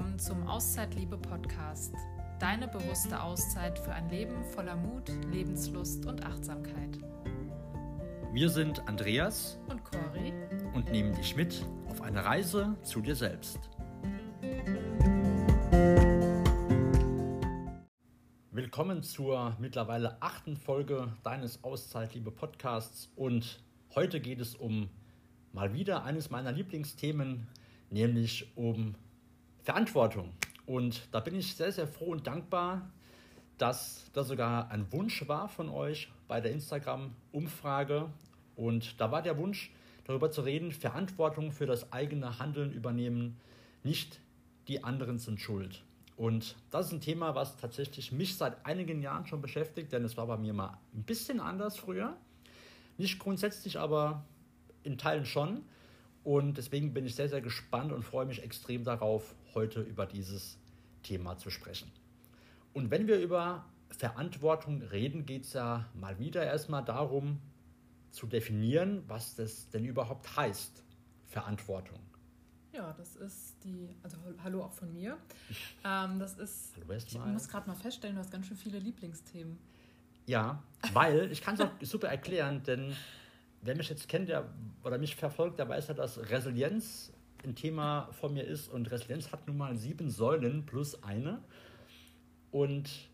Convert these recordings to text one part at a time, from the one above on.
willkommen zum Auszeitliebe Podcast. Deine bewusste Auszeit für ein Leben voller Mut, Lebenslust und Achtsamkeit. Wir sind Andreas und Cori und nehmen dich mit auf eine Reise zu dir selbst. Willkommen zur mittlerweile achten Folge deines Auszeitliebe Podcasts und heute geht es um mal wieder eines meiner Lieblingsthemen, nämlich um Verantwortung. Und da bin ich sehr, sehr froh und dankbar, dass das sogar ein Wunsch war von euch bei der Instagram-Umfrage. Und da war der Wunsch, darüber zu reden, Verantwortung für das eigene Handeln übernehmen, nicht die anderen sind schuld. Und das ist ein Thema, was tatsächlich mich seit einigen Jahren schon beschäftigt, denn es war bei mir mal ein bisschen anders früher. Nicht grundsätzlich, aber in Teilen schon. Und deswegen bin ich sehr, sehr gespannt und freue mich extrem darauf, heute über dieses Thema zu sprechen. Und wenn wir über Verantwortung reden, geht es ja mal wieder erstmal darum zu definieren, was das denn überhaupt heißt, Verantwortung. Ja, das ist die, also hallo auch von mir. Ähm, das ist, hallo ich muss gerade mal feststellen, du hast ganz schön viele Lieblingsthemen. Ja, weil, ich kann es auch super erklären, denn wer mich jetzt kennt der, oder mich verfolgt, der weiß ja, dass Resilienz ein Thema von mir ist. Und Resilienz hat nun mal sieben Säulen plus eine. Und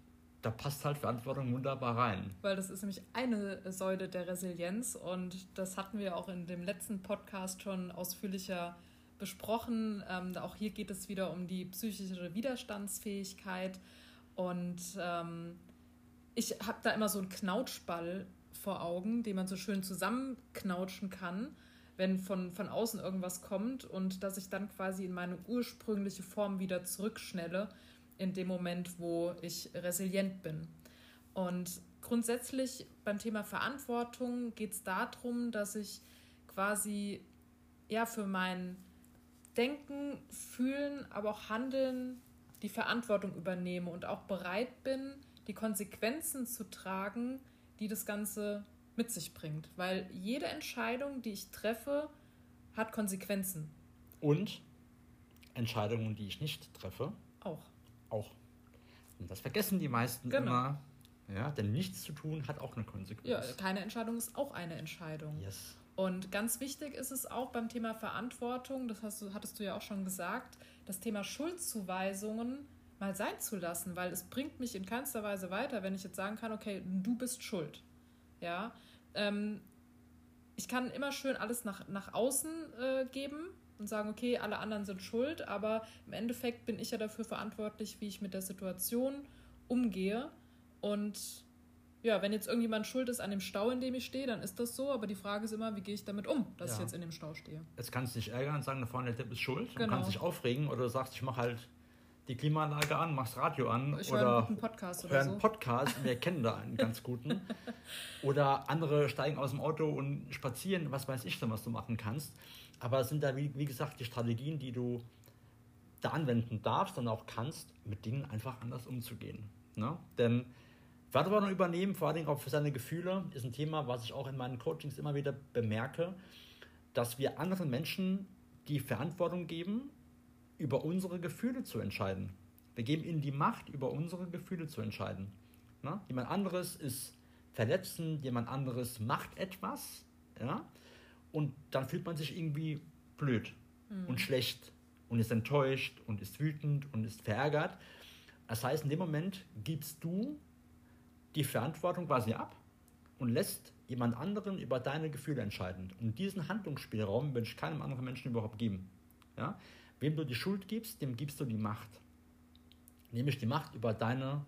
da passt halt Verantwortung wunderbar rein. Weil das ist nämlich eine Säule der Resilienz und das hatten wir auch in dem letzten Podcast schon ausführlicher besprochen. Ähm, auch hier geht es wieder um die psychische Widerstandsfähigkeit und ähm, ich habe da immer so einen Knautschball vor Augen, den man so schön zusammenknautschen kann, wenn von, von außen irgendwas kommt und dass ich dann quasi in meine ursprüngliche Form wieder zurückschnelle, in dem Moment, wo ich resilient bin. Und grundsätzlich beim Thema Verantwortung geht es darum, dass ich quasi ja für mein Denken, Fühlen, aber auch Handeln die Verantwortung übernehme und auch bereit bin, die Konsequenzen zu tragen, die das Ganze mit sich bringt. Weil jede Entscheidung, die ich treffe, hat Konsequenzen. Und Entscheidungen, die ich nicht treffe. Auch. Auch. Und das vergessen die meisten genau. immer. Ja, denn nichts zu tun hat auch eine Konsequenz. Ja, keine Entscheidung ist auch eine Entscheidung. Yes. Und ganz wichtig ist es auch beim Thema Verantwortung, das hast du, hattest du ja auch schon gesagt, das Thema Schuldzuweisungen mal sein zu lassen, weil es bringt mich in keinster Weise weiter, wenn ich jetzt sagen kann, okay, du bist schuld. Ja, ähm, ich kann immer schön alles nach, nach außen äh, geben und sagen, okay, alle anderen sind schuld, aber im Endeffekt bin ich ja dafür verantwortlich, wie ich mit der Situation umgehe. Und ja, wenn jetzt irgendjemand schuld ist an dem Stau, in dem ich stehe, dann ist das so, aber die Frage ist immer, wie gehe ich damit um, dass ja. ich jetzt in dem Stau stehe. Jetzt kannst du dich ärgern und sagen, da vorne der Tipp ist schuld. Genau. Du kannst dich aufregen oder du sagst, ich mache halt die Klimaanlage an, machst Radio an ich oder einen Podcast oder hören so. Podcast. Wir kennen da einen ganz guten. oder andere steigen aus dem Auto und spazieren, was weiß ich denn, was du machen kannst. Aber es sind da, wie, wie gesagt, die Strategien, die du da anwenden darfst und auch kannst, mit Dingen einfach anders umzugehen. Ne? Denn Verantwortung übernehmen, vor allem auch für seine Gefühle, ist ein Thema, was ich auch in meinen Coachings immer wieder bemerke, dass wir anderen Menschen die Verantwortung geben, über unsere Gefühle zu entscheiden. Wir geben ihnen die Macht, über unsere Gefühle zu entscheiden. Na? Jemand anderes ist verletzend, jemand anderes macht etwas, ja, und dann fühlt man sich irgendwie blöd mhm. und schlecht und ist enttäuscht und ist wütend und ist verärgert. Das heißt, in dem Moment gibst du die Verantwortung quasi ab und lässt jemand anderen über deine Gefühle entscheiden. Und diesen Handlungsspielraum will ich keinem anderen Menschen überhaupt geben. Ja? Wem du die Schuld gibst, dem gibst du die Macht. Nämlich die Macht über deine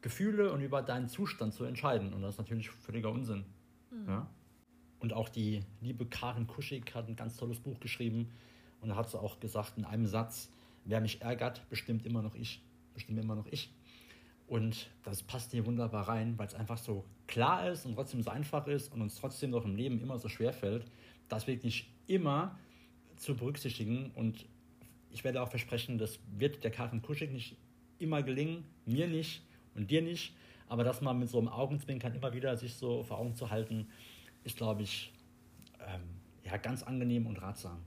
Gefühle und über deinen Zustand zu entscheiden. Und das ist natürlich völliger Unsinn. Mhm. Ja? Und auch die liebe Karin Kuschig hat ein ganz tolles Buch geschrieben. Und da hat sie auch gesagt in einem Satz, wer mich ärgert, bestimmt immer noch ich. Bestimmt immer noch ich. Und das passt hier wunderbar rein, weil es einfach so klar ist und trotzdem so einfach ist und uns trotzdem doch im Leben immer so schwer fällt, das wirklich immer zu berücksichtigen. Und ich werde auch versprechen, das wird der Karin Kuschig nicht immer gelingen, mir nicht und dir nicht. Aber das mal mit so einem Augenzwinkern immer wieder sich so vor Augen zu halten, ist, glaube ich, ähm, ja, ganz angenehm und ratsam.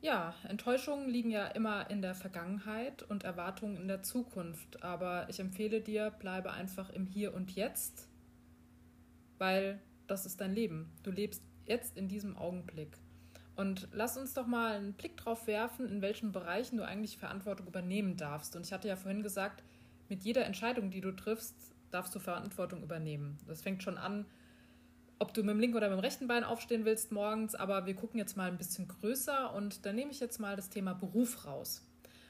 Ja, Enttäuschungen liegen ja immer in der Vergangenheit und Erwartungen in der Zukunft. Aber ich empfehle dir, bleibe einfach im Hier und Jetzt, weil das ist dein Leben. Du lebst jetzt in diesem Augenblick. Und lass uns doch mal einen Blick drauf werfen, in welchen Bereichen du eigentlich Verantwortung übernehmen darfst. Und ich hatte ja vorhin gesagt, mit jeder Entscheidung, die du triffst, darfst du Verantwortung übernehmen. Das fängt schon an, ob du mit dem linken oder mit dem rechten Bein aufstehen willst morgens, aber wir gucken jetzt mal ein bisschen größer und da nehme ich jetzt mal das Thema Beruf raus.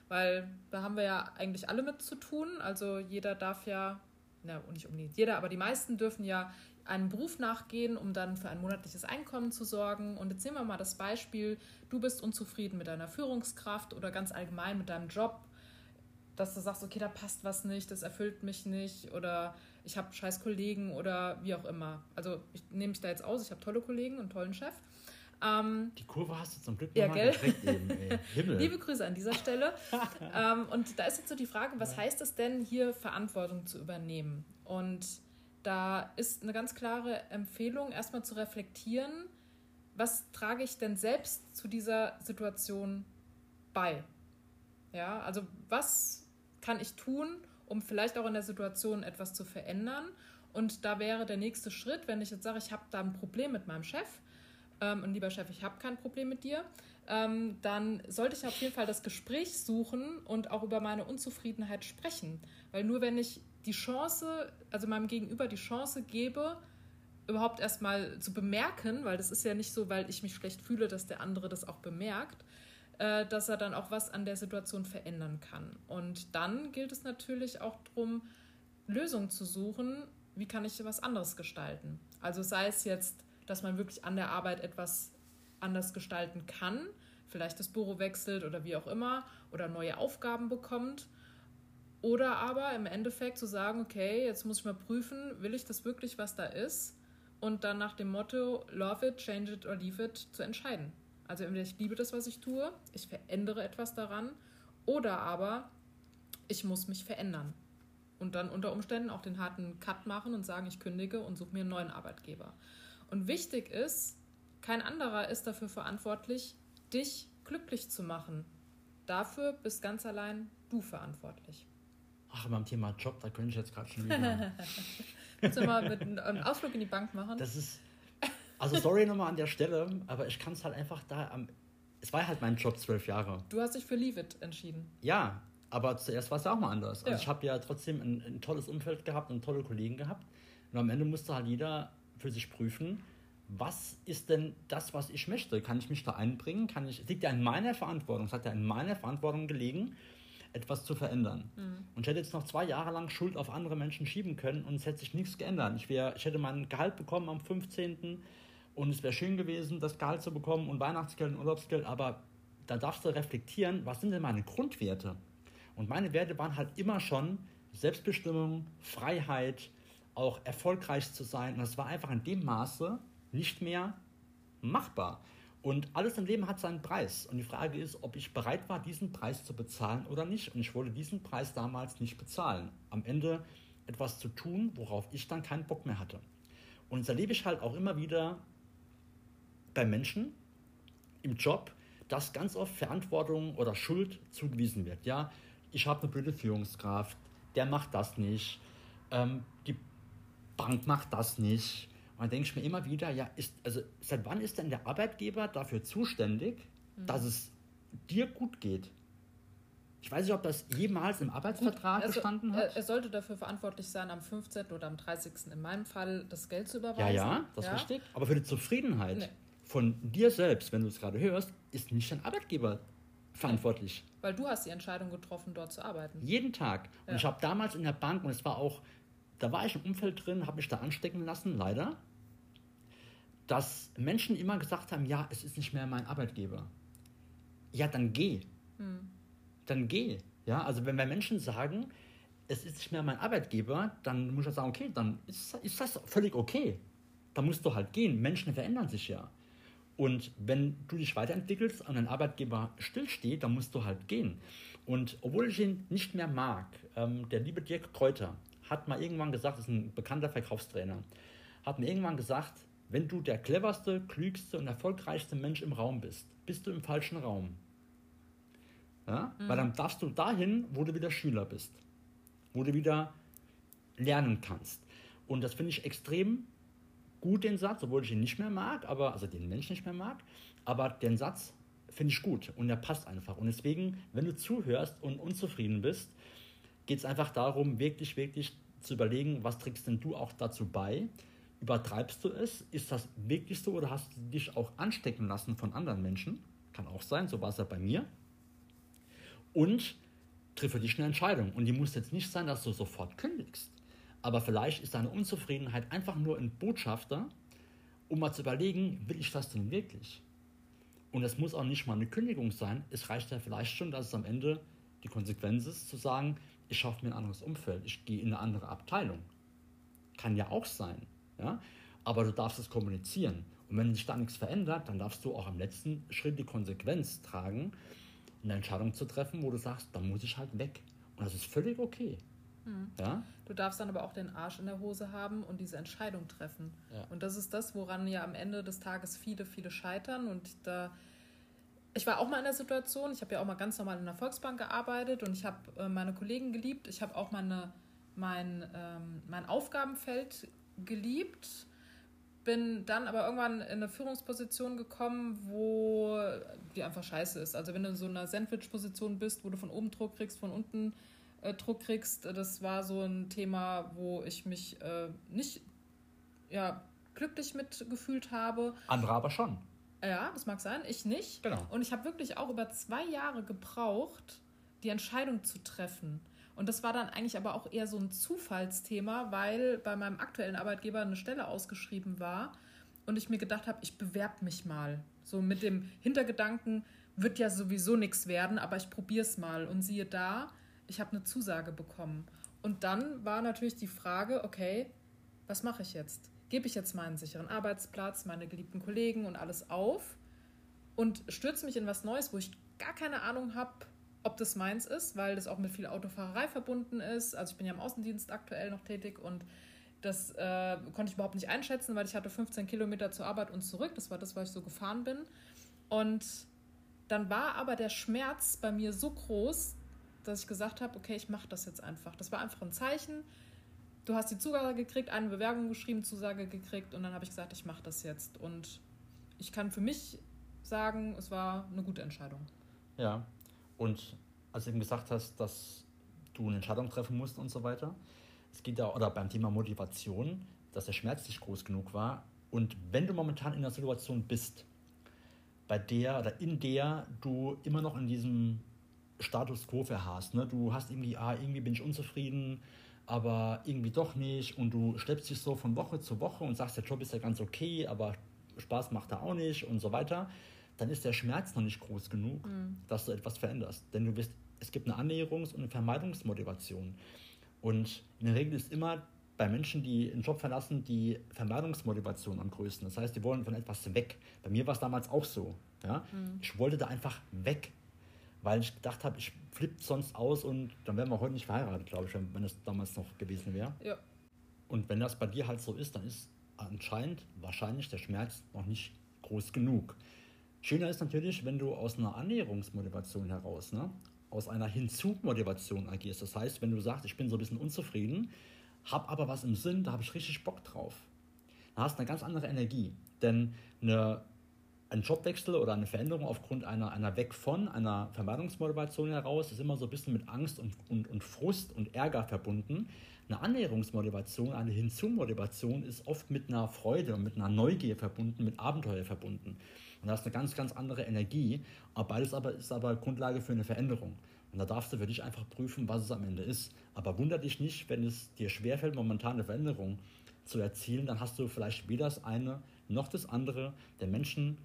Weil da haben wir ja eigentlich alle mit zu tun. Also jeder darf ja, na, nicht unbedingt jeder, aber die meisten dürfen ja einem Beruf nachgehen, um dann für ein monatliches Einkommen zu sorgen. Und jetzt nehmen wir mal das Beispiel, du bist unzufrieden mit deiner Führungskraft oder ganz allgemein mit deinem Job, dass du sagst, okay, da passt was nicht, das erfüllt mich nicht oder ich habe scheiß Kollegen oder wie auch immer. Also ich nehme mich da jetzt aus, ich habe tolle Kollegen und tollen Chef. Ähm, die Kurve hast du zum Glück ja, gell? Eben, Liebe Grüße an dieser Stelle. ähm, und da ist jetzt so die Frage, was heißt es denn, hier Verantwortung zu übernehmen? Und da ist eine ganz klare Empfehlung, erstmal zu reflektieren, was trage ich denn selbst zu dieser Situation bei? Ja, also was kann ich tun, um vielleicht auch in der Situation etwas zu verändern? Und da wäre der nächste Schritt, wenn ich jetzt sage, ich habe da ein Problem mit meinem Chef, ähm, und lieber Chef, ich habe kein Problem mit dir, ähm, dann sollte ich auf jeden Fall das Gespräch suchen und auch über meine Unzufriedenheit sprechen. Weil nur wenn ich die Chance, also meinem Gegenüber die Chance gebe, überhaupt erstmal zu bemerken, weil das ist ja nicht so, weil ich mich schlecht fühle, dass der andere das auch bemerkt, äh, dass er dann auch was an der Situation verändern kann. Und dann gilt es natürlich auch darum, Lösungen zu suchen, wie kann ich was anderes gestalten. Also sei es jetzt, dass man wirklich an der Arbeit etwas anders gestalten kann, vielleicht das Büro wechselt oder wie auch immer, oder neue Aufgaben bekommt oder aber im Endeffekt zu sagen, okay, jetzt muss ich mal prüfen, will ich das wirklich, was da ist? Und dann nach dem Motto, love it, change it or leave it, zu entscheiden. Also entweder ich liebe das, was ich tue, ich verändere etwas daran, oder aber ich muss mich verändern. Und dann unter Umständen auch den harten Cut machen und sagen, ich kündige und suche mir einen neuen Arbeitgeber. Und wichtig ist, kein anderer ist dafür verantwortlich, dich glücklich zu machen. Dafür bist ganz allein du verantwortlich. Ach, beim Thema Job, da könnte ich jetzt gerade schon wieder. Kannst du mal mit einem Ausflug in die Bank machen? Das ist. Also, sorry nochmal an der Stelle, aber ich kann es halt einfach da am. Es war halt mein Job zwölf Jahre. Du hast dich für Leave It entschieden. Ja, aber zuerst war es ja auch mal anders. Also, ja. ich habe ja trotzdem ein, ein, tolles Umfeld gehabt und tolle Kollegen gehabt. Und am Ende musste halt jeder für sich prüfen, was ist denn das, was ich möchte? Kann ich mich da einbringen? Kann ich, liegt ja in meiner Verantwortung, es hat ja in meiner Verantwortung gelegen etwas zu verändern. Mhm. Und ich hätte jetzt noch zwei Jahre lang Schuld auf andere Menschen schieben können und es hätte sich nichts geändert. Ich, wär, ich hätte mein Gehalt bekommen am 15. und es wäre schön gewesen, das Gehalt zu bekommen und Weihnachtsgeld und Urlaubsgeld, aber da darfst du reflektieren, was sind denn meine Grundwerte? Und meine Werte waren halt immer schon Selbstbestimmung, Freiheit, auch erfolgreich zu sein. Und das war einfach in dem Maße nicht mehr machbar. Und alles im Leben hat seinen Preis. Und die Frage ist, ob ich bereit war, diesen Preis zu bezahlen oder nicht. Und ich wollte diesen Preis damals nicht bezahlen. Am Ende etwas zu tun, worauf ich dann keinen Bock mehr hatte. Und das erlebe ich halt auch immer wieder bei Menschen im Job, dass ganz oft Verantwortung oder Schuld zugewiesen wird. Ja, ich habe eine blöde Führungskraft, der macht das nicht, ähm, die Bank macht das nicht, und dann denke ich mir immer wieder, ja, ist, also seit wann ist denn der Arbeitgeber dafür zuständig, mhm. dass es dir gut geht? Ich weiß nicht, ob das jemals im Arbeitsvertrag also, gestanden hat. Er, sollte dafür verantwortlich sein, am 15. oder am 30. in meinem Fall das Geld zu überweisen. Ja, ja, das ja. ist richtig. Aber für die Zufriedenheit nee. von dir selbst, wenn du es gerade hörst, ist nicht dein Arbeitgeber verantwortlich. Weil du hast die Entscheidung getroffen, dort zu arbeiten. Jeden Tag. Und ja. ich habe damals in der Bank, und es war auch da war ich im Umfeld drin, habe mich da anstecken lassen, leider, dass Menschen immer gesagt haben, ja, es ist nicht mehr mein Arbeitgeber. Ja, dann geh. Hm. Dann geh. Ja, also wenn wir Menschen sagen, es ist nicht mehr mein Arbeitgeber, dann muss ich sagen, okay, dann ist, ist das völlig okay. Dann musst du halt gehen. Menschen verändern sich ja. Und wenn du dich weiterentwickelst und ein Arbeitgeber stillsteht, dann musst du halt gehen. Und obwohl ich ihn nicht mehr mag, ähm, der liebe Dirk Kräuter, hat mal irgendwann gesagt, das ist ein bekannter Verkaufstrainer, hat mir irgendwann gesagt, wenn du der cleverste, klügste und erfolgreichste Mensch im Raum bist, bist du im falschen Raum. Ja? Mhm. Weil dann darfst du dahin, wo du wieder Schüler bist. Wo du wieder lernen kannst. Und das finde ich extrem gut, den Satz, obwohl ich ihn nicht mehr mag, aber, also den Menschen nicht mehr mag. Aber den Satz finde ich gut und der passt einfach. Und deswegen, wenn du zuhörst und unzufrieden bist, geht es einfach darum, wirklich, wirklich zu überlegen, was trägst denn du auch dazu bei? Übertreibst du es? Ist das wirklich so oder hast du dich auch anstecken lassen von anderen Menschen? Kann auch sein, so war es ja bei mir. Und triff für dich eine Entscheidung. Und die muss jetzt nicht sein, dass du sofort kündigst. Aber vielleicht ist deine Unzufriedenheit einfach nur ein Botschafter, um mal zu überlegen, will ich das denn wirklich? Und es muss auch nicht mal eine Kündigung sein. Es reicht ja vielleicht schon, dass es am Ende die Konsequenz ist, zu sagen, ich schaffe mir ein anderes Umfeld, ich gehe in eine andere Abteilung. Kann ja auch sein. Ja? Aber du darfst es kommunizieren. Und wenn sich da nichts verändert, dann darfst du auch am letzten Schritt die Konsequenz tragen, eine Entscheidung zu treffen, wo du sagst, da muss ich halt weg. Und das ist völlig okay. Mhm. Ja? Du darfst dann aber auch den Arsch in der Hose haben und diese Entscheidung treffen. Ja. Und das ist das, woran ja am Ende des Tages viele, viele scheitern. Und da, ich war auch mal in der Situation, ich habe ja auch mal ganz normal in der Volksbank gearbeitet und ich habe äh, meine Kollegen geliebt. Ich habe auch meine, mein, ähm, mein Aufgabenfeld geliebt bin dann aber irgendwann in eine Führungsposition gekommen, wo die einfach scheiße ist. Also wenn du in so einer Sandwich-Position bist, wo du von oben Druck kriegst, von unten äh, Druck kriegst, das war so ein Thema, wo ich mich äh, nicht ja, glücklich mitgefühlt habe. Andere aber schon. Ja, das mag sein, ich nicht. Genau. Und ich habe wirklich auch über zwei Jahre gebraucht, die Entscheidung zu treffen. Und das war dann eigentlich aber auch eher so ein Zufallsthema, weil bei meinem aktuellen Arbeitgeber eine Stelle ausgeschrieben war und ich mir gedacht habe, ich bewerbe mich mal. So mit dem Hintergedanken, wird ja sowieso nichts werden, aber ich probiere es mal. Und siehe da, ich habe eine Zusage bekommen. Und dann war natürlich die Frage, okay, was mache ich jetzt? Gebe ich jetzt meinen sicheren Arbeitsplatz, meine geliebten Kollegen und alles auf und stürze mich in was Neues, wo ich gar keine Ahnung habe, ob das meins ist, weil das auch mit viel Autofahrerei verbunden ist. Also ich bin ja im Außendienst aktuell noch tätig und das äh, konnte ich überhaupt nicht einschätzen, weil ich hatte 15 Kilometer zur Arbeit und zurück. Das war das, weil ich so gefahren bin. Und dann war aber der Schmerz bei mir so groß, dass ich gesagt habe, okay, ich mache das jetzt einfach. Das war einfach ein Zeichen. Du hast die Zusage gekriegt, eine Bewerbung geschrieben, Zusage gekriegt und dann habe ich gesagt, ich mache das jetzt. Und ich kann für mich sagen, es war eine gute Entscheidung. Ja, und als du eben gesagt hast, dass du eine Entscheidung treffen musst und so weiter, es geht ja, oder beim Thema Motivation, dass der Schmerz nicht groß genug war. Und wenn du momentan in einer Situation bist, bei der oder in der du immer noch in diesem Status quo verharrst, ne? du hast irgendwie, ah, irgendwie bin ich unzufrieden, aber irgendwie doch nicht und du schleppst dich so von Woche zu Woche und sagst, der Job ist ja ganz okay, aber Spaß macht er auch nicht und so weiter, dann ist der Schmerz noch nicht groß genug, mhm. dass du etwas veränderst. Denn du wirst, es gibt eine Annäherungs- und eine Vermeidungsmotivation. Und in der Regel ist immer bei Menschen, die einen Job verlassen, die Vermeidungsmotivation am größten. Das heißt, die wollen von etwas weg. Bei mir war es damals auch so. Ja? Mhm. Ich wollte da einfach weg, weil ich gedacht habe, ich flippe sonst aus und dann wären wir heute nicht verheiratet, glaube ich, wenn es damals noch gewesen wäre. Ja. Und wenn das bei dir halt so ist, dann ist anscheinend wahrscheinlich der Schmerz noch nicht groß genug. Schöner ist natürlich, wenn du aus einer Annäherungsmotivation heraus, ne, aus einer Hinzu-Motivation agierst. Das heißt, wenn du sagst, ich bin so ein bisschen unzufrieden, hab aber was im Sinn, da habe ich richtig Bock drauf. Dann hast du eine ganz andere Energie. Denn eine, ein Jobwechsel oder eine Veränderung aufgrund einer, einer Weg von, einer Vermeidungsmotivation heraus, ist immer so ein bisschen mit Angst und, und, und Frust und Ärger verbunden. Eine Annäherungsmotivation, eine Hinzu-Motivation ist oft mit einer Freude und mit einer Neugier verbunden, mit Abenteuer verbunden. Und da ist eine ganz, ganz andere Energie. Aber beides aber ist aber Grundlage für eine Veränderung. Und da darfst du für dich einfach prüfen, was es am Ende ist. Aber wunder dich nicht, wenn es dir schwerfällt, momentan eine Veränderung zu erzielen, dann hast du vielleicht weder das eine noch das andere. Denn Menschen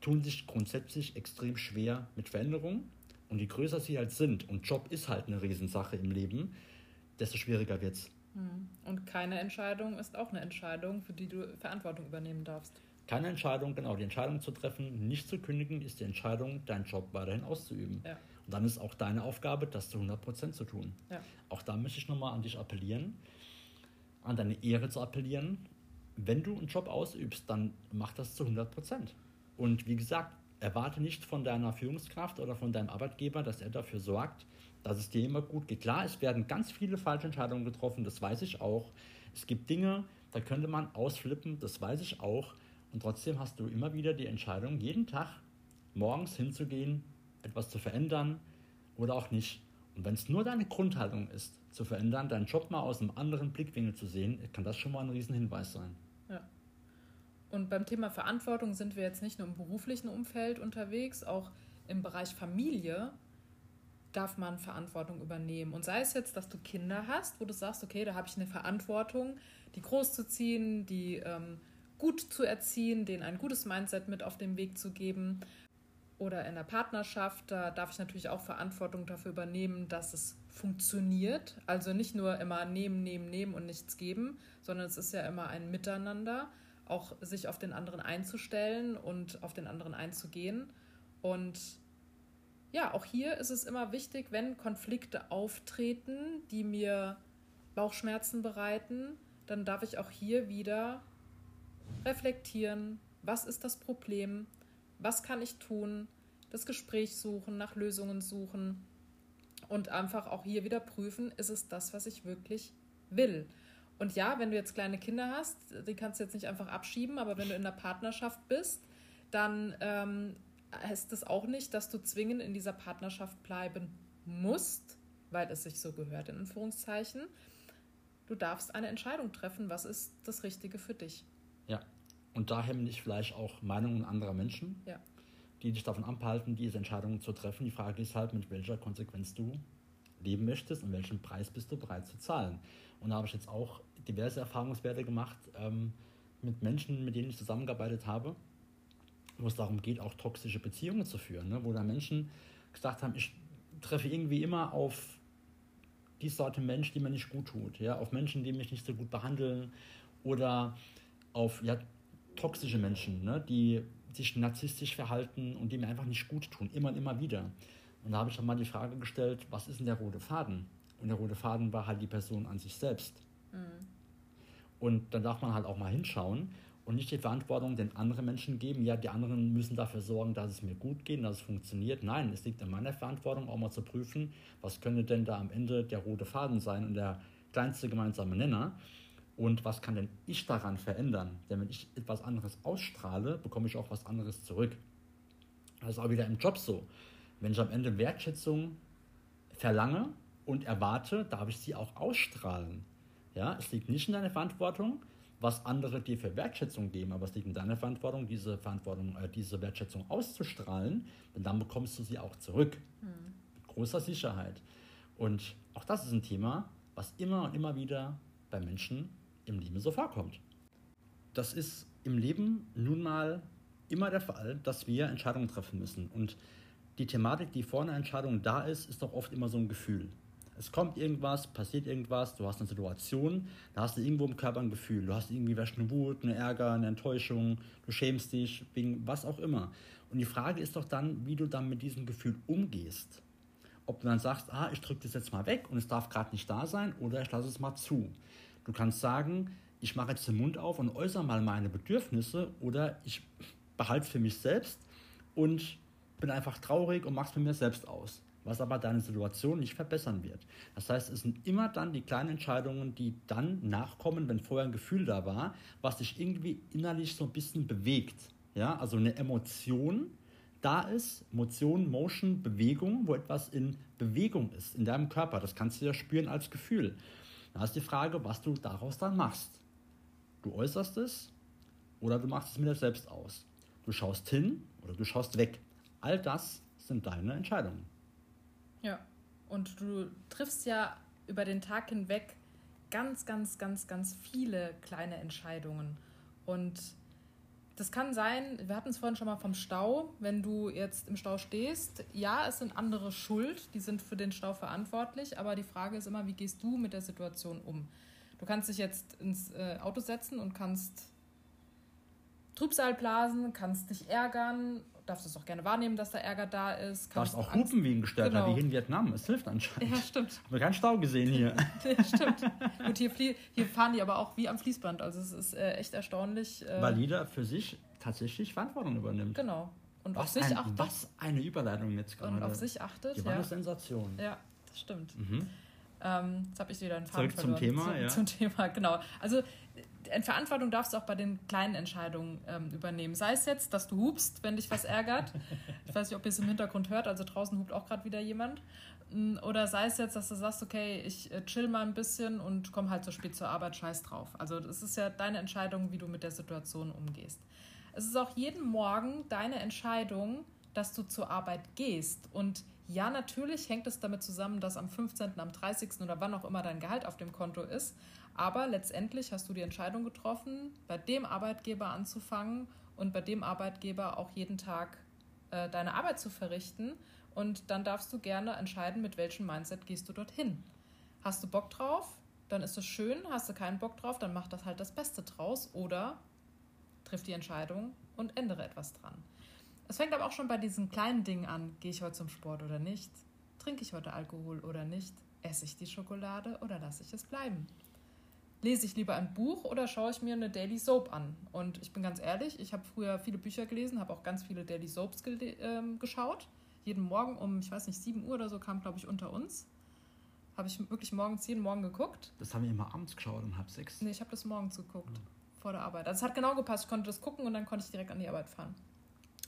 tun sich grundsätzlich extrem schwer mit Veränderungen. Und je größer sie halt sind, und Job ist halt eine Riesensache im Leben, desto schwieriger wird es. Hm. Und keine Entscheidung ist auch eine Entscheidung, für die du Verantwortung übernehmen darfst. Keine Entscheidung, genau, die Entscheidung zu treffen, nicht zu kündigen, ist die Entscheidung, deinen Job weiterhin auszuüben. Ja. Und dann ist auch deine Aufgabe, das zu 100% zu tun. Ja. Auch da möchte ich nochmal an dich appellieren, an deine Ehre zu appellieren. Wenn du einen Job ausübst, dann mach das zu 100%. Und wie gesagt, erwarte nicht von deiner Führungskraft oder von deinem Arbeitgeber, dass er dafür sorgt, dass es dir immer gut geht. Klar, es werden ganz viele falsche Entscheidungen getroffen, das weiß ich auch. Es gibt Dinge, da könnte man ausflippen, das weiß ich auch. Und trotzdem hast du immer wieder die Entscheidung, jeden Tag morgens hinzugehen, etwas zu verändern oder auch nicht. Und wenn es nur deine Grundhaltung ist, zu verändern, deinen Job mal aus einem anderen Blickwinkel zu sehen, kann das schon mal ein Riesenhinweis sein. Und beim Thema Verantwortung sind wir jetzt nicht nur im beruflichen Umfeld unterwegs, auch im Bereich Familie darf man Verantwortung übernehmen. Und sei es jetzt, dass du Kinder hast, wo du sagst, okay, da habe ich eine Verantwortung, die großzuziehen, die ähm, gut zu erziehen, denen ein gutes Mindset mit auf den Weg zu geben. Oder in der Partnerschaft, da darf ich natürlich auch Verantwortung dafür übernehmen, dass es funktioniert. Also nicht nur immer nehmen, nehmen, nehmen und nichts geben, sondern es ist ja immer ein Miteinander, auch sich auf den anderen einzustellen und auf den anderen einzugehen. Und ja, auch hier ist es immer wichtig, wenn Konflikte auftreten, die mir Bauchschmerzen bereiten, dann darf ich auch hier wieder reflektieren, was ist das Problem, was kann ich tun, das Gespräch suchen, nach Lösungen suchen und einfach auch hier wieder prüfen, ist es das, was ich wirklich will. Und ja, wenn du jetzt kleine Kinder hast, die kannst du jetzt nicht einfach abschieben, aber wenn du in der Partnerschaft bist, dann ähm, heißt das auch nicht, dass du zwingend in dieser Partnerschaft bleiben musst, weil es sich so gehört, in Anführungszeichen. Du darfst eine Entscheidung treffen, was ist das Richtige für dich. Ja, und da hemmen dich vielleicht auch Meinungen anderer Menschen, ja. die dich davon abhalten, diese Entscheidungen zu treffen. Die Frage ist halt, mit welcher Konsequenz du leben möchtest und welchen Preis bist du bereit zu zahlen. Und da habe ich jetzt auch diverse Erfahrungswerte gemacht ähm, mit Menschen, mit denen ich zusammengearbeitet habe, wo es darum geht, auch toxische Beziehungen zu führen, ne? wo da Menschen gesagt haben, ich treffe irgendwie immer auf die Sorte Mensch, die mir nicht gut tut, ja, auf Menschen, die mich nicht so gut behandeln oder auf ja, toxische Menschen, ne, die sich narzisstisch verhalten und die mir einfach nicht gut tun, immer und immer wieder. Und da habe ich dann mal die Frage gestellt, was ist denn der rote Faden? Und der rote Faden war halt die Person an sich selbst. Mhm. Und dann darf man halt auch mal hinschauen und nicht die Verantwortung den anderen Menschen geben, ja, die anderen müssen dafür sorgen, dass es mir gut geht, dass es funktioniert. Nein, es liegt an meiner Verantwortung, auch mal zu prüfen, was könnte denn da am Ende der rote Faden sein und der kleinste gemeinsame Nenner. Und was kann denn ich daran verändern? Denn wenn ich etwas anderes ausstrahle, bekomme ich auch was anderes zurück. Das ist auch wieder im Job so. Wenn ich am Ende Wertschätzung verlange und erwarte, darf ich sie auch ausstrahlen. Ja, es liegt nicht in deiner Verantwortung, was andere dir für Wertschätzung geben, aber es liegt in deiner Verantwortung, diese Verantwortung, äh, diese Wertschätzung auszustrahlen, denn dann bekommst du sie auch zurück. Mhm. Mit großer Sicherheit. Und auch das ist ein Thema, was immer und immer wieder bei Menschen im Leben so vorkommt. Das ist im Leben nun mal immer der Fall, dass wir Entscheidungen treffen müssen. Und die Thematik, die vor einer Entscheidung da ist, ist doch oft immer so ein Gefühl. Es kommt irgendwas, passiert irgendwas, du hast eine Situation, da hast du irgendwo im Körper ein Gefühl. Du hast irgendwie eine Wut, eine Ärger, eine Enttäuschung, du schämst dich wegen was auch immer. Und die Frage ist doch dann, wie du dann mit diesem Gefühl umgehst. Ob du dann sagst, ah, ich drücke das jetzt mal weg und es darf gerade nicht da sein, oder ich lasse es mal zu. Du kannst sagen, ich mache jetzt den Mund auf und äußere mal meine Bedürfnisse oder ich behalte es für mich selbst und bin einfach traurig und mache es für mir selbst aus, was aber deine Situation nicht verbessern wird. Das heißt, es sind immer dann die kleinen Entscheidungen, die dann nachkommen, wenn vorher ein Gefühl da war, was dich irgendwie innerlich so ein bisschen bewegt. Ja, also eine Emotion da ist, Emotion, Motion, Bewegung, wo etwas in Bewegung ist in deinem Körper. Das kannst du ja spüren als Gefühl. Da ist die Frage, was du daraus dann machst. Du äußerst es oder du machst es mit dir selbst aus. Du schaust hin oder du schaust weg. All das sind deine Entscheidungen. Ja, und du triffst ja über den Tag hinweg ganz, ganz, ganz, ganz viele kleine Entscheidungen. Und das kann sein, wir hatten es vorhin schon mal vom Stau, wenn du jetzt im Stau stehst. Ja, es sind andere schuld, die sind für den Stau verantwortlich, aber die Frage ist immer, wie gehst du mit der Situation um? Du kannst dich jetzt ins äh, Auto setzen und kannst Trübsal blasen, kannst dich ärgern darfst es auch gerne wahrnehmen, dass da Ärger da ist. Darfst auch Angst. hupen wie ein Gestörter, genau. wie hier in Vietnam. Es hilft anscheinend. Ja, stimmt. Haben wir keinen Stau gesehen hier. ja, stimmt. Gut, hier, hier, fahren die aber auch wie am Fließband. Also es ist äh, echt erstaunlich. Äh, Weil jeder für sich tatsächlich Verantwortung übernimmt. Genau. und was auf sich ein, achtet. Was eine Überleitung jetzt gerade. Und auf sich achtet. Die war ja. eine Sensation. Ja, das stimmt. Mhm. Ähm, jetzt habe ich wieder einen Faden Zurück zum verloren. Thema, zum, ja. Zum Thema, genau. Also äh, Verantwortung darfst du auch bei den kleinen Entscheidungen ähm, übernehmen. Sei es jetzt, dass du hupst, wenn dich was ärgert. ich weiß nicht, ob ihr es im Hintergrund hört, also draußen hupt auch gerade wieder jemand. Mm, Oder sei es jetzt, dass du sagst, okay, ich äh, chill mal ein bisschen und komme halt so spät zur Arbeit, scheiß drauf. Also das ist ja deine Entscheidung, wie du mit der Situation umgehst. Es ist auch jeden Morgen deine Entscheidung, dass du zur Arbeit gehst. Und ja, natürlich hängt es damit zusammen, dass am 15., am 30. oder wann auch immer dein Gehalt auf dem Konto ist. Aber letztendlich hast du die Entscheidung getroffen, bei dem Arbeitgeber anzufangen und bei dem Arbeitgeber auch jeden Tag äh, deine Arbeit zu verrichten. Und dann darfst du gerne entscheiden, mit welchem Mindset gehst du dorthin. Hast du Bock drauf, dann ist es schön. Hast du keinen Bock drauf, dann mach das halt das Beste draus. Oder triff die Entscheidung und ändere etwas dran. Es fängt aber auch schon bei diesen kleinen Dingen an. Gehe ich heute zum Sport oder nicht? Trinke ich heute Alkohol oder nicht? Esse ich die Schokolade oder lasse ich es bleiben? Lese ich lieber ein Buch oder schaue ich mir eine Daily Soap an? Und ich bin ganz ehrlich, ich habe früher viele Bücher gelesen, habe auch ganz viele Daily Soaps ähm, geschaut. Jeden Morgen um, ich weiß nicht, 7 Uhr oder so kam, glaube ich, unter uns. Habe ich wirklich morgens jeden Morgen geguckt. Das haben wir immer abends geschaut um halb sechs. Nee, ich habe das morgens geguckt, vor der Arbeit. Also es hat genau gepasst. Ich konnte das gucken und dann konnte ich direkt an die Arbeit fahren.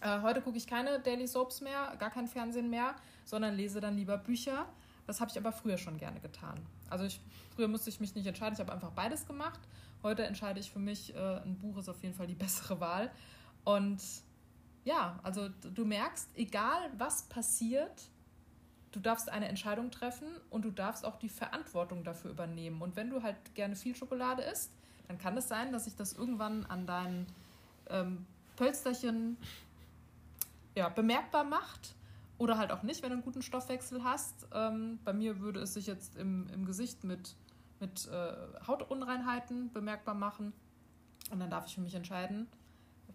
Äh, heute gucke ich keine Daily Soaps mehr, gar kein Fernsehen mehr, sondern lese dann lieber Bücher. Das habe ich aber früher schon gerne getan. Also ich, früher musste ich mich nicht entscheiden, ich habe einfach beides gemacht. Heute entscheide ich für mich, äh, ein Buch ist auf jeden Fall die bessere Wahl. Und ja, also du merkst, egal was passiert, du darfst eine Entscheidung treffen und du darfst auch die Verantwortung dafür übernehmen. Und wenn du halt gerne viel Schokolade isst, dann kann es sein, dass sich das irgendwann an deinen ähm, Pölsterchen ja, bemerkbar macht. Oder halt auch nicht, wenn du einen guten Stoffwechsel hast. Ähm, bei mir würde es sich jetzt im, im Gesicht mit, mit äh, Hautunreinheiten bemerkbar machen. Und dann darf ich für mich entscheiden,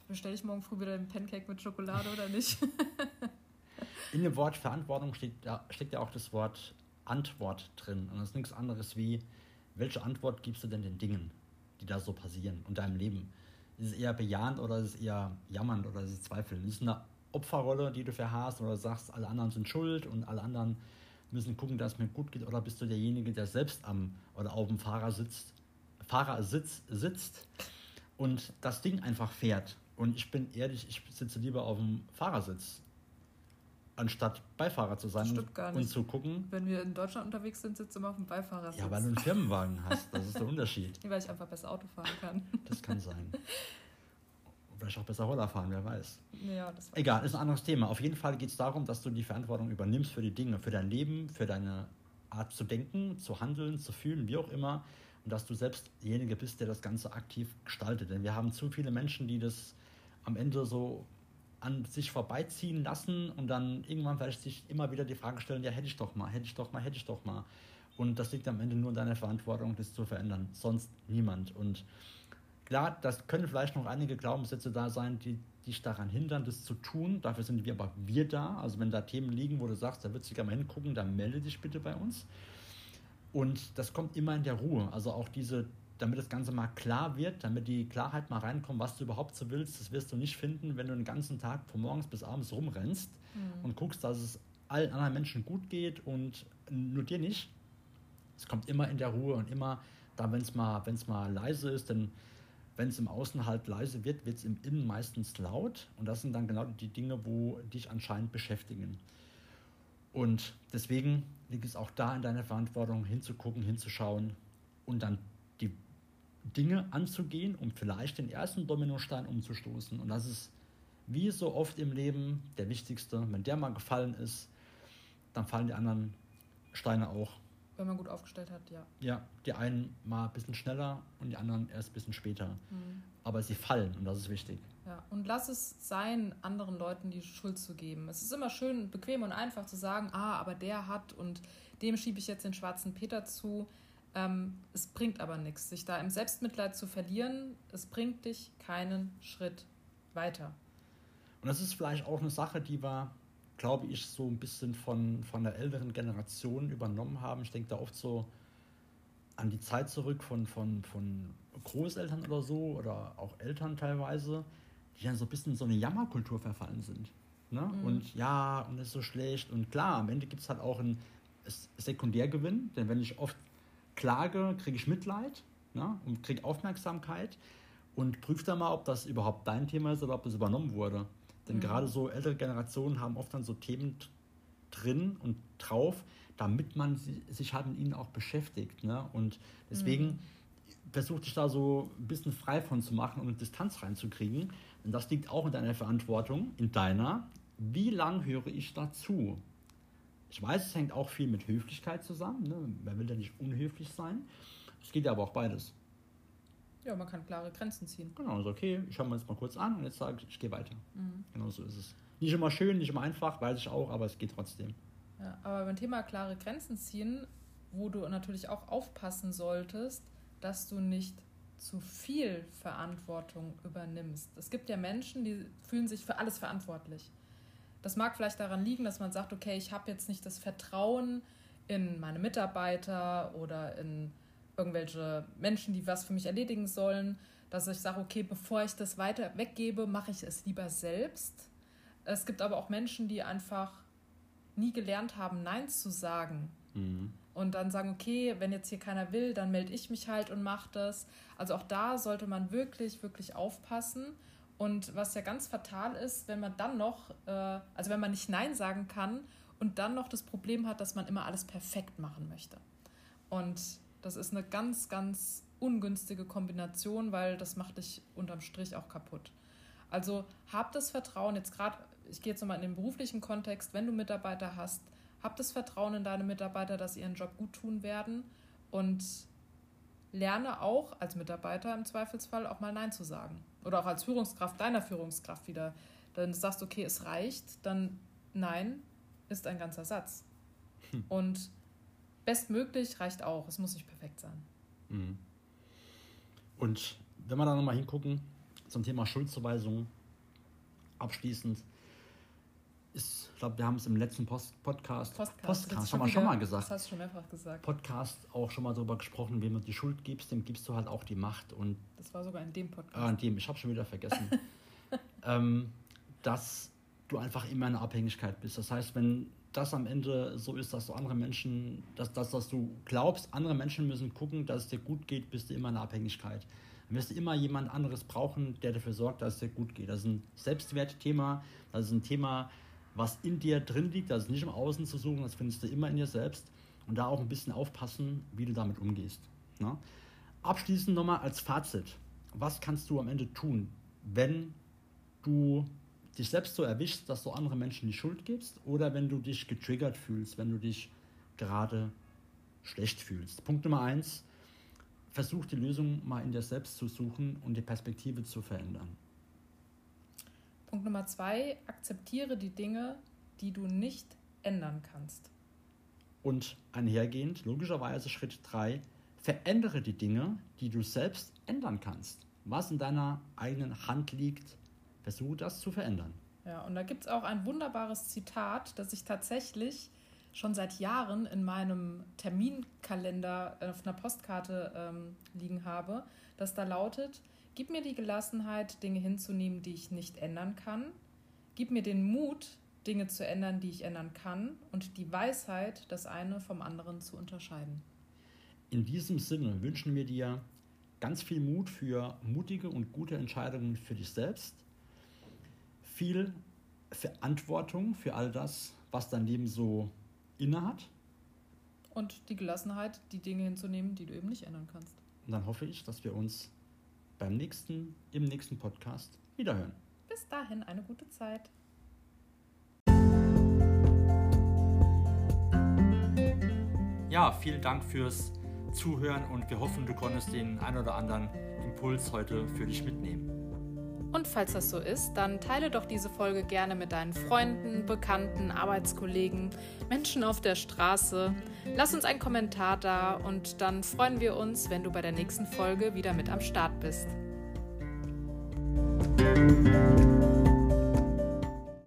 bestelle ich morgen früh wieder den Pancake mit Schokolade oder nicht. In dem Wort Verantwortung steht, ja, steckt ja auch das Wort Antwort drin. Und das ist nichts anderes wie, welche Antwort gibst du denn den Dingen, die da so passieren und deinem Leben? Ist es eher bejahend oder ist es eher jammernd oder ist es zweifelnd? Ist es eine Opferrolle, die du verharrst oder sagst, alle anderen sind schuld und alle anderen müssen gucken, dass es mir gut geht oder bist du derjenige, der selbst am oder auf dem Fahrersitz, Fahrersitz sitzt und das Ding einfach fährt? Und ich bin ehrlich, ich sitze lieber auf dem Fahrersitz, anstatt Beifahrer zu sein und, und zu gucken. Wenn wir in Deutschland unterwegs sind, sitzen wir auf dem Beifahrersitz. Ja, weil du einen Firmenwagen hast, das ist der Unterschied. Weil ich einfach besser Auto fahren kann. Das kann sein. Vielleicht auch besser Roller fahren, wer weiß. ja, das war Egal, ist ein anderes Thema. Auf jeden Fall geht es darum, dass du die Verantwortung übernimmst für die Dinge, für dein Leben, für deine Art zu denken, zu handeln, zu fühlen, wie auch immer. Und dass du selbst derjenige bist, der das Ganze aktiv gestaltet. Denn wir haben zu viele Menschen, die das am Ende so an sich vorbeiziehen lassen und dann irgendwann vielleicht sich immer wieder die Frage stellen, ja, hätte ich doch mal, hätte ich doch mal, hätte ich doch mal. Und das liegt am Ende nur in deiner Verantwortung, das zu verändern. Sonst niemand. Und klar, das können vielleicht noch einige Glaubenssätze da sein, die dich daran hindern, das zu tun. Dafür sind wir aber wir da. Also wenn da Themen liegen, wo du sagst, da würdest du gerne mal hingucken, dann melde dich bitte bei uns. Und das kommt immer in der Ruhe. Also auch diese, damit das Ganze mal klar wird, damit die Klarheit mal reinkommt, was du überhaupt so willst, das wirst du nicht finden, wenn du den ganzen Tag von morgens bis abends rumrennst und guckst, dass es allen anderen Menschen gut geht und nur dir nicht. Es kommt immer in der Ruhe und immer da, wenn es mal, wenn's mal leise ist, denn wenn es im Außen halt leise wird, wird es im Innen meistens laut. Und das sind dann genau die Dinge, wo dich anscheinend beschäftigen. Und deswegen liegt es auch da in deiner Verantwortung, hinzugucken, hinzuschauen und dann die Dinge anzugehen, um vielleicht den ersten Dominostein umzustoßen. Und das ist wie so oft im Leben der wichtigste. Wenn der mal gefallen ist, dann fallen die anderen Steine auch. Wenn man gut aufgestellt hat, ja. Ja, die einen mal ein bisschen schneller und die anderen erst ein bisschen später. Mhm. Aber sie fallen und das ist wichtig. Ja, und lass es sein, anderen Leuten die Schuld zu geben. Es ist immer schön, bequem und einfach zu sagen, ah, aber der hat und dem schiebe ich jetzt den schwarzen Peter zu. Ähm, es bringt aber nichts, sich da im Selbstmitleid zu verlieren. Es bringt dich keinen Schritt weiter. Und das ist vielleicht auch eine Sache, die wir, glaube ich, so ein bisschen von, von der älteren Generation übernommen haben. Ich denke da oft so an die Zeit zurück von, von, von Großeltern oder so oder auch Eltern teilweise, die dann so ein bisschen in so eine Jammerkultur verfallen sind. Ne? Mhm. Und ja, und das ist so schlecht. Und klar, am Ende gibt es halt auch einen Sekundärgewinn, denn wenn ich oft klage, kriege ich Mitleid ne? und kriege Aufmerksamkeit und prüf da mal, ob das überhaupt dein Thema ist oder ob das übernommen wurde. Denn mhm. gerade so ältere Generationen haben oft dann so Themen drin und drauf, damit man sich halt mit ihnen auch beschäftigt. Ne? Und deswegen mhm. versuche ich da so ein bisschen frei von zu machen, um eine Distanz reinzukriegen. Und das liegt auch in deiner Verantwortung, in deiner. Wie lang höre ich dazu? Ich weiß, es hängt auch viel mit Höflichkeit zusammen. Ne? Man will ja nicht unhöflich sein. Es geht ja aber auch beides. Ja, man kann klare Grenzen ziehen. Genau, also okay, ich schaue mir jetzt mal kurz an und jetzt sage ich, ich gehe weiter. Mhm. Genau so ist es. Nicht immer schön, nicht immer einfach, weiß ich auch, aber es geht trotzdem. Ja, aber beim Thema klare Grenzen ziehen, wo du natürlich auch aufpassen solltest, dass du nicht zu viel Verantwortung übernimmst. Es gibt ja Menschen, die fühlen sich für alles verantwortlich. Das mag vielleicht daran liegen, dass man sagt, okay, ich habe jetzt nicht das Vertrauen in meine Mitarbeiter oder in irgendwelche Menschen, die was für mich erledigen sollen, dass ich sage, okay, bevor ich das weiter weggebe, mache ich es lieber selbst. Es gibt aber auch Menschen, die einfach nie gelernt haben, Nein zu sagen. Mhm. Und dann sagen, okay, wenn jetzt hier keiner will, dann melde ich mich halt und mache das. Also auch da sollte man wirklich, wirklich aufpassen. Und was ja ganz fatal ist, wenn man dann noch, äh, also wenn man nicht Nein sagen kann und dann noch das Problem hat, dass man immer alles perfekt machen möchte. Und das ist eine ganz, ganz ungünstige Kombination, weil das macht dich unterm Strich auch kaputt. Also hab das Vertrauen, jetzt gerade, ich gehe jetzt nochmal in den beruflichen Kontext, wenn du Mitarbeiter hast, hab das Vertrauen in deine Mitarbeiter, dass sie ihren Job gut tun werden und lerne auch als Mitarbeiter im Zweifelsfall auch mal Nein zu sagen. Oder auch als Führungskraft deiner Führungskraft wieder. Dann sagst, okay, es reicht, dann Nein ist ein ganzer Satz. Hm. Und bestmöglich reicht auch. Es muss nicht perfekt sein. Mhm. Und wenn wir da nochmal hingucken zum Thema Schuldzuweisung, abschließend ist, ich glaube, wir haben es im letzten Post Podcast, Postcast, Postcast haben wir schon mal gesagt. Das hast du schon mehrfach gesagt. Podcast auch schon mal darüber gesprochen, wem du die Schuld gibst, dem gibst du halt auch die Macht. Und das war sogar in dem Podcast. Ah, in dem, ich habe schon wieder vergessen. ähm, dass du einfach immer in einer Abhängigkeit bist. Das heißt, wenn das am Ende so ist, dass du andere Menschen, dass, dass, dass du glaubst, andere Menschen müssen gucken, dass es dir gut geht, bist du immer in Abhängigkeit. Dann wirst du immer jemand anderes brauchen, der dafür sorgt, dass es dir gut geht. Das ist ein Selbstwertthema, das ist ein Thema, was in dir drin liegt, das ist nicht im Außen zu suchen, das findest du immer in dir selbst. Und da auch ein bisschen aufpassen, wie du damit umgehst. Ne? Abschließend nochmal als Fazit. Was kannst du am Ende tun, wenn du dich selbst so erwischst, dass du anderen Menschen die Schuld gibst oder wenn du dich getriggert fühlst, wenn du dich gerade schlecht fühlst. Punkt Nummer eins, versuch die Lösung mal in dir selbst zu suchen und die Perspektive zu verändern. Punkt Nummer zwei, akzeptiere die Dinge, die du nicht ändern kannst. Und einhergehend, logischerweise Schritt drei, verändere die Dinge, die du selbst ändern kannst. Was in deiner eigenen Hand liegt, versuche das zu verändern. Ja, und da gibt es auch ein wunderbares Zitat, das ich tatsächlich schon seit Jahren in meinem Terminkalender auf einer Postkarte ähm, liegen habe, das da lautet, gib mir die Gelassenheit, Dinge hinzunehmen, die ich nicht ändern kann, gib mir den Mut, Dinge zu ändern, die ich ändern kann, und die Weisheit, das eine vom anderen zu unterscheiden. In diesem Sinne wünschen wir dir ganz viel Mut für mutige und gute Entscheidungen für dich selbst viel Verantwortung für all das, was dein Leben so innehat. Und die Gelassenheit, die Dinge hinzunehmen, die du eben nicht ändern kannst. Und dann hoffe ich, dass wir uns beim nächsten, im nächsten Podcast wiederhören. Bis dahin eine gute Zeit. Ja, vielen Dank fürs Zuhören und wir hoffen, du konntest den ein oder anderen Impuls heute für dich mitnehmen. Und falls das so ist, dann teile doch diese Folge gerne mit deinen Freunden, Bekannten, Arbeitskollegen, Menschen auf der Straße. Lass uns einen Kommentar da und dann freuen wir uns, wenn du bei der nächsten Folge wieder mit am Start bist.